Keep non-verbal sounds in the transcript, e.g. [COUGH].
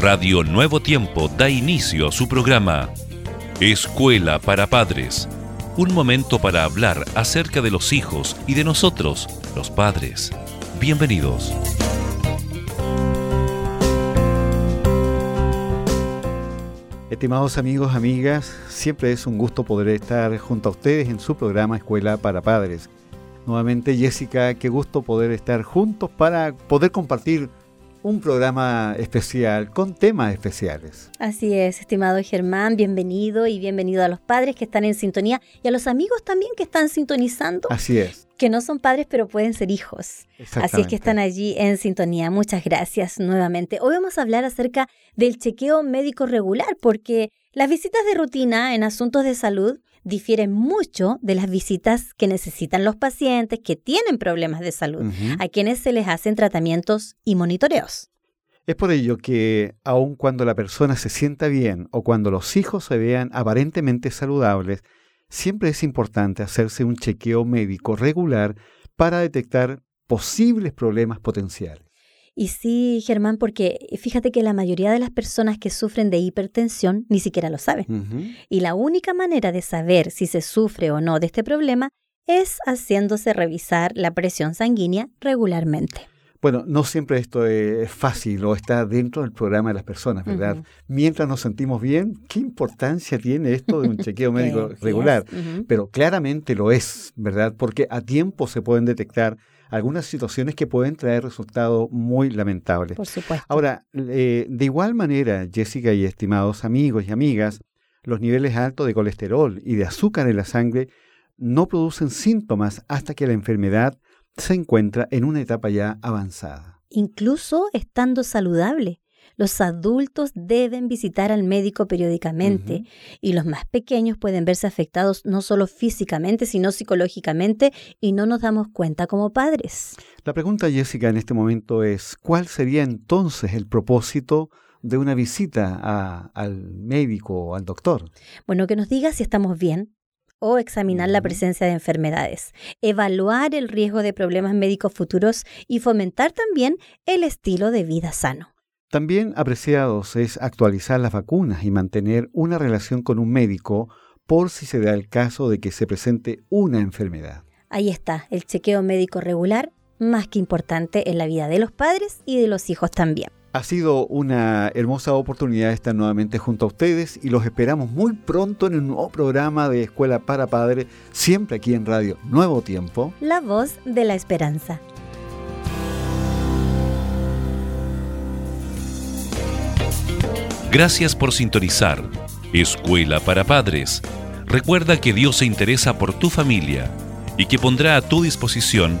Radio Nuevo Tiempo da inicio a su programa Escuela para Padres. Un momento para hablar acerca de los hijos y de nosotros, los padres. Bienvenidos. Estimados amigos, amigas, siempre es un gusto poder estar junto a ustedes en su programa Escuela para Padres. Nuevamente, Jessica, qué gusto poder estar juntos para poder compartir un programa especial con temas especiales. Así es, estimado Germán, bienvenido y bienvenido a los padres que están en sintonía y a los amigos también que están sintonizando. Así es. Que no son padres, pero pueden ser hijos. Así es que están allí en sintonía. Muchas gracias nuevamente. Hoy vamos a hablar acerca del chequeo médico regular, porque las visitas de rutina en asuntos de salud difieren mucho de las visitas que necesitan los pacientes que tienen problemas de salud, a quienes se les hacen tratamientos y monitoreos. Es por ello que, aun cuando la persona se sienta bien o cuando los hijos se vean aparentemente saludables, siempre es importante hacerse un chequeo médico regular para detectar posibles problemas potenciales. Y sí, Germán, porque fíjate que la mayoría de las personas que sufren de hipertensión ni siquiera lo saben. Y la única manera de saber si se sufre o no de este problema es haciéndose revisar la presión sanguínea regularmente. Bueno, no siempre esto es fácil o está dentro del programa de las personas, ¿verdad? Mientras nos sentimos bien, ¿qué importancia tiene esto de un [LAUGHS] chequeo médico regular? Pero claramente lo es, ¿verdad? Porque a tiempo se pueden detectar algunas situaciones que pueden traer resultados muy lamentables. Por supuesto. Ahora, eh, de igual manera, Jessica y estimados amigos y amigas, los niveles altos de colesterol y de azúcar en la sangre no producen síntomas hasta que la enfermedad se encuentra en una etapa ya avanzada. Incluso estando saludable. Los adultos deben visitar al médico periódicamente y los más pequeños pueden verse afectados no solo físicamente, sino psicológicamente y no nos damos cuenta como padres. La pregunta, Jessica, en este momento es, ¿cuál sería entonces el propósito de una visita al médico o al doctor? Bueno, que nos diga si estamos bien, o examinar la presencia de enfermedades, evaluar el riesgo de problemas médicos futuros y fomentar también el estilo de vida sano. También, apreciados, es actualizar las vacunas y mantener una relación con un médico por si se da el caso de que se presente una enfermedad. Ahí está, el chequeo médico regular, más que importante en la vida de los padres y de los hijos también. Ha sido una hermosa oportunidad estar nuevamente junto a ustedes y los esperamos muy pronto en un nuevo programa de Escuela para Padres, siempre aquí en Radio Nuevo Tiempo. La voz de la esperanza. Gracias por sintonizar Escuela para Padres. Recuerda que Dios se interesa por tu familia y que pondrá a tu disposición